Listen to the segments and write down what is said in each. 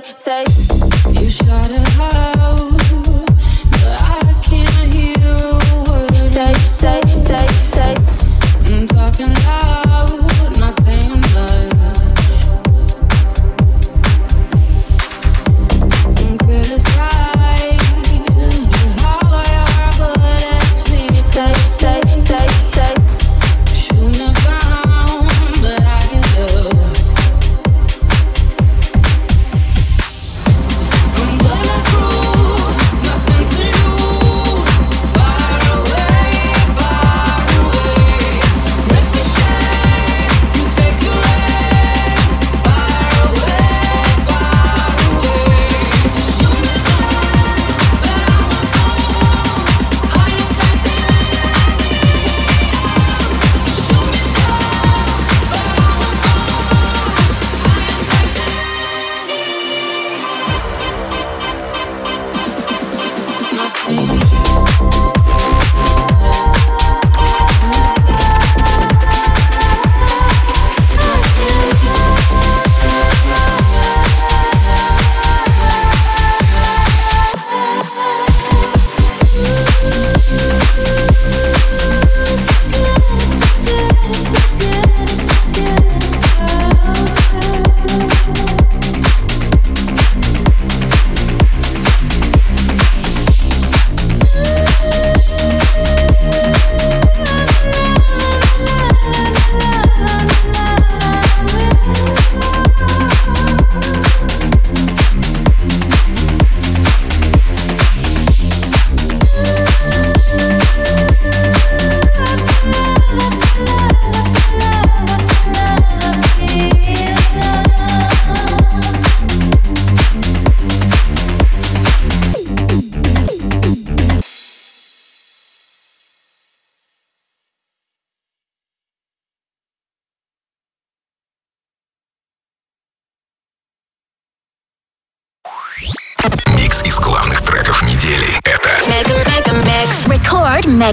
Take, take,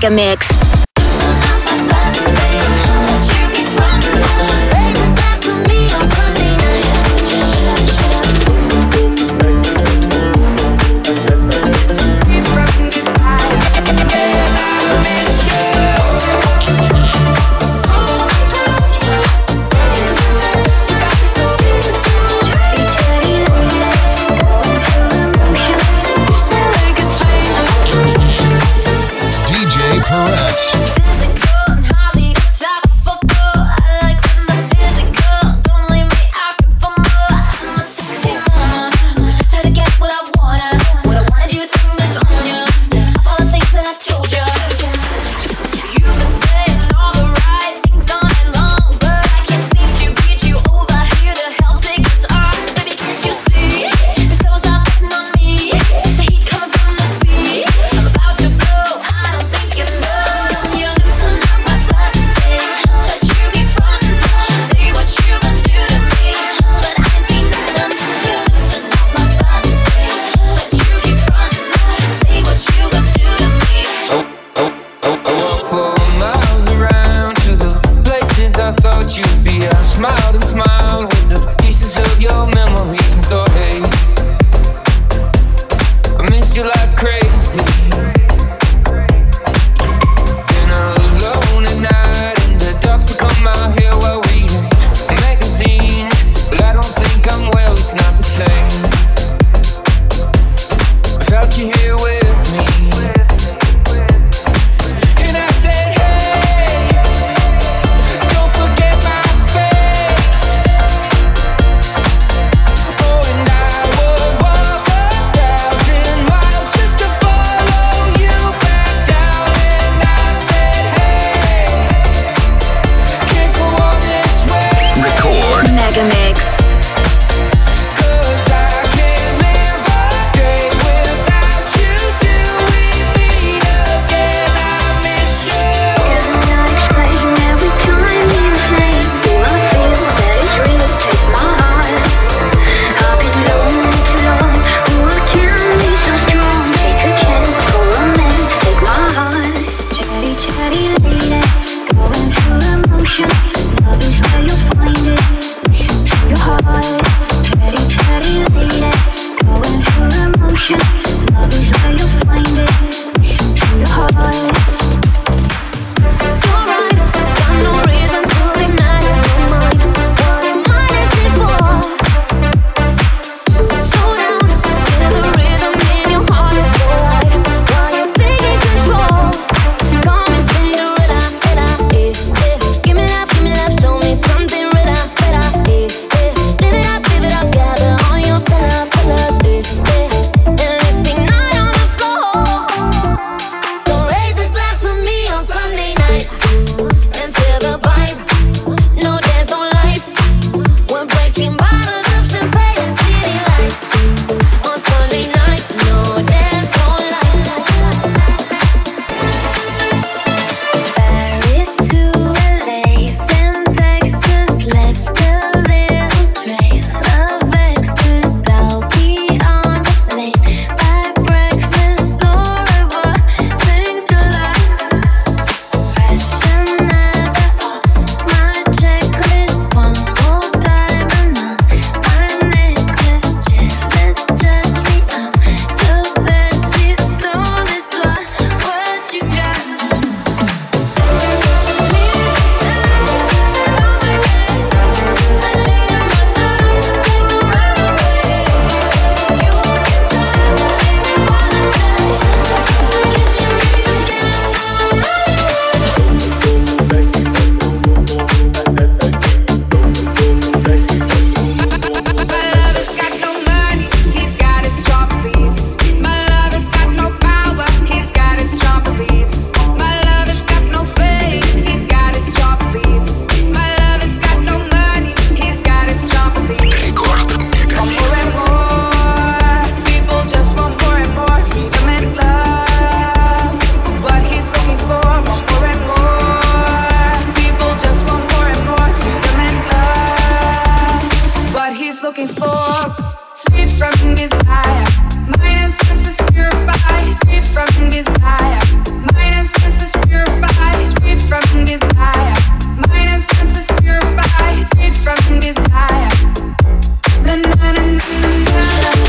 Mega Mix. looking for. Freed from desire, mind and senses purified. Freed from desire, mind and senses purified. Freed from desire, mind and senses purified. Freed from desire. Na, na, na, na, na.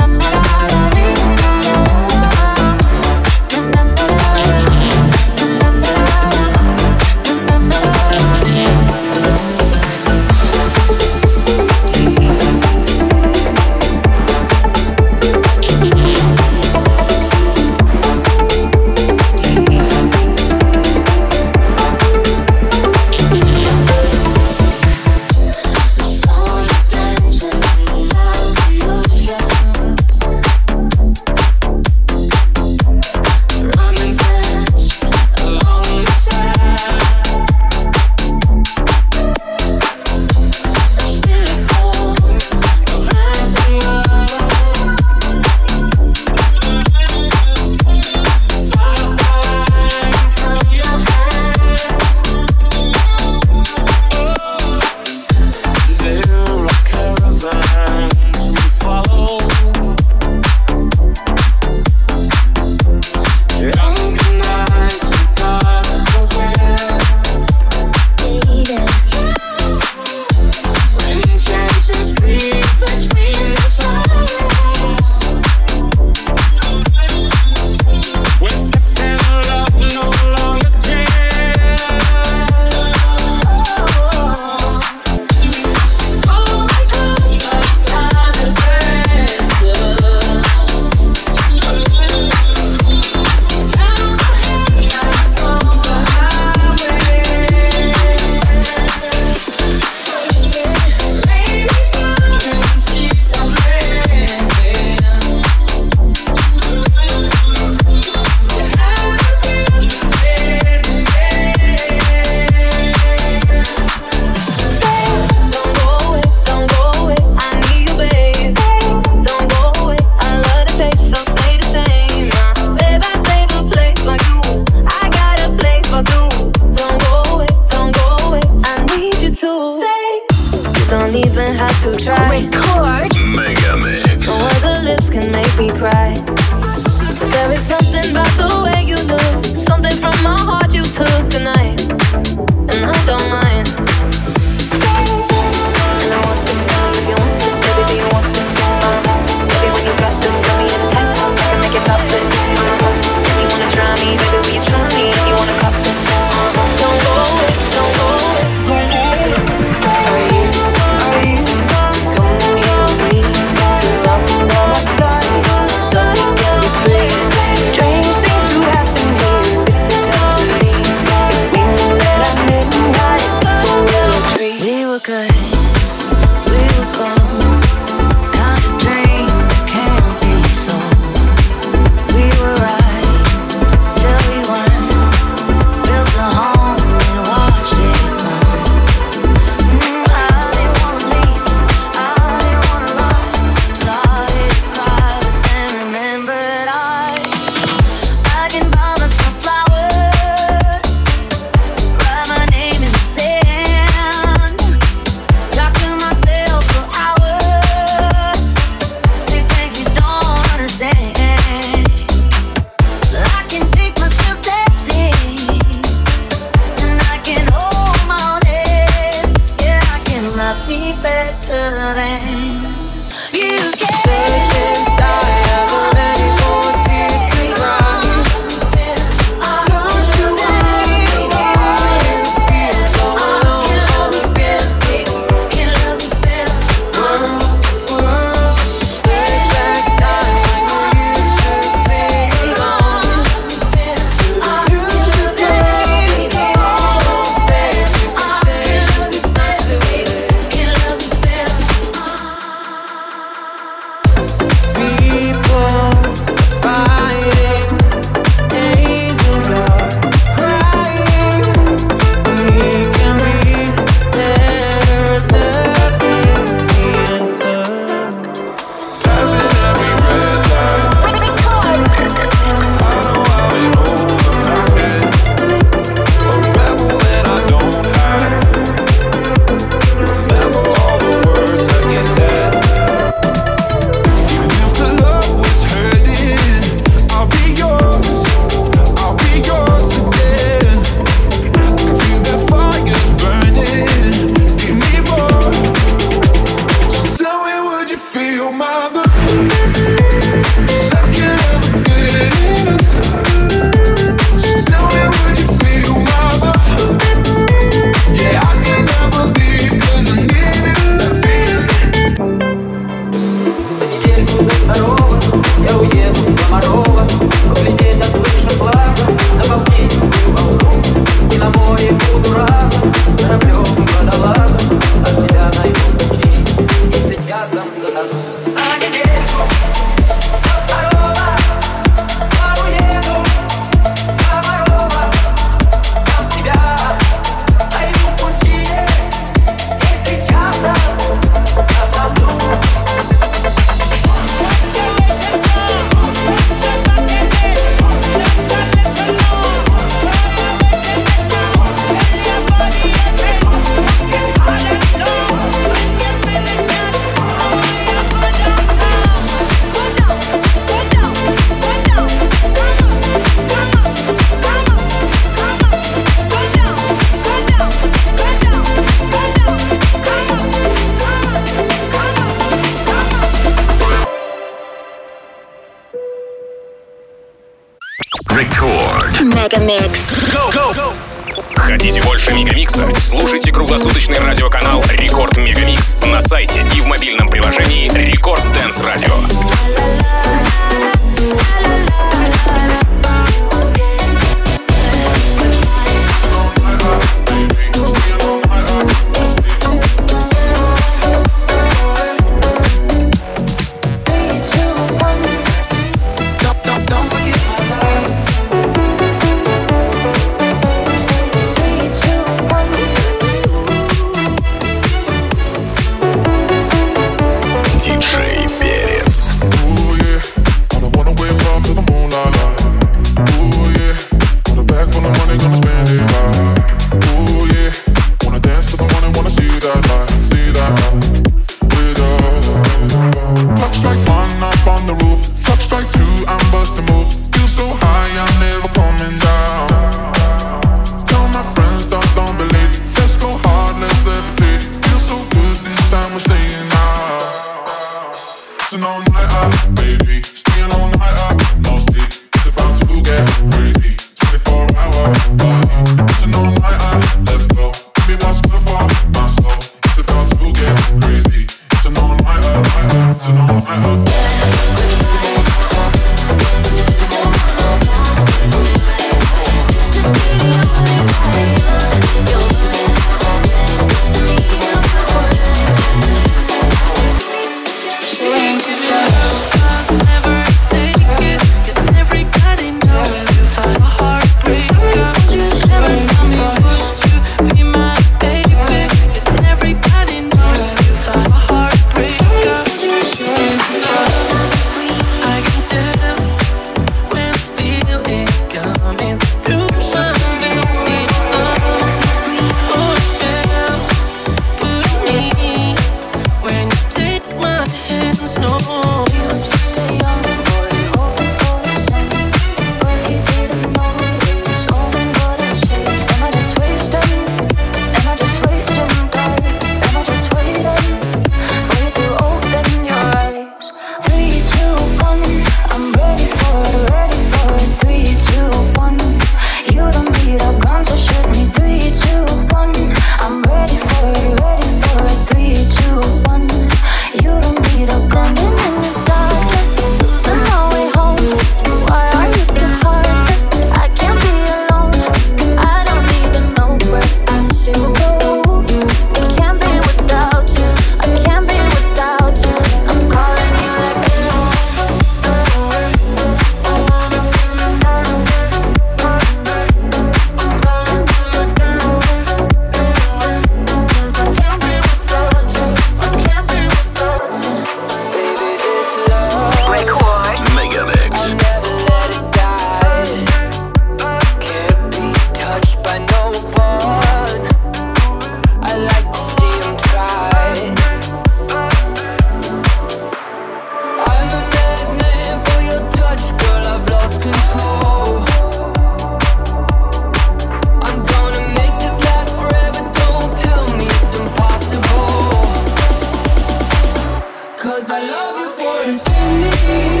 Cause I love you for infinity.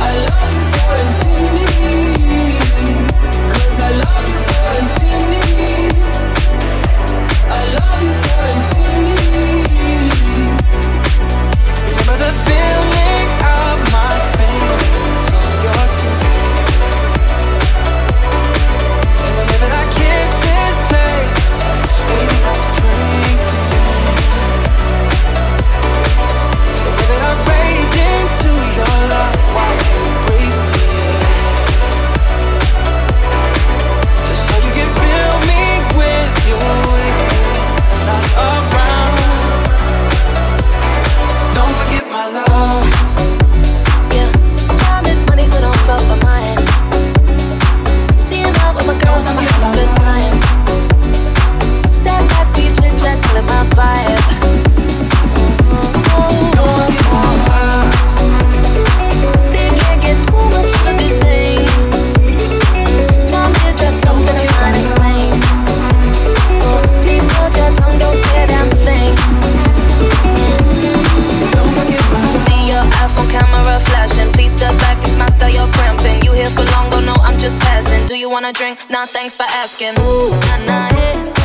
I love you for infinity. Cause I love you for infinity. I love you for infinity. The my fingers on your skin. The way that our kisses taste, sweet like a dream. wanna drink, nah thanks for asking. Ooh, nah, nah, yeah.